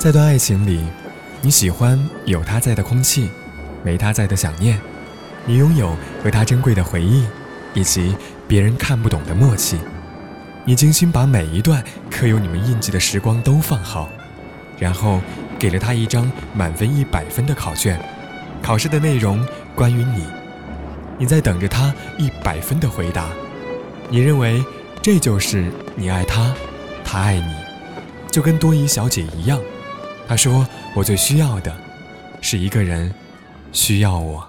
在段爱情里，你喜欢有他在的空气，没他在的想念。你拥有和他珍贵的回忆，以及别人看不懂的默契。你精心把每一段刻有你们印记的时光都放好，然后给了他一张满分一百分的考卷。考试的内容关于你，你在等着他一百分的回答。你认为这就是你爱他，他爱你，就跟多疑小姐一样。他说：“我最需要的，是一个人需要我。”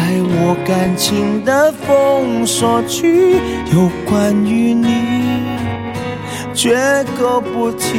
在我感情的封锁区，有关于你，绝口不提，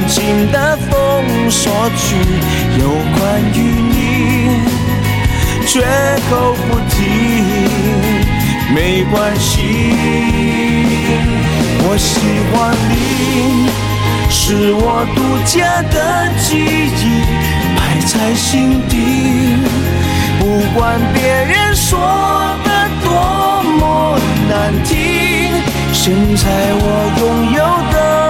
我感情的封锁区，有关于你，绝口不提，没关系。我喜欢你，是我独家的记忆，摆在心底。不管别人说的多么难听，现在我拥有的。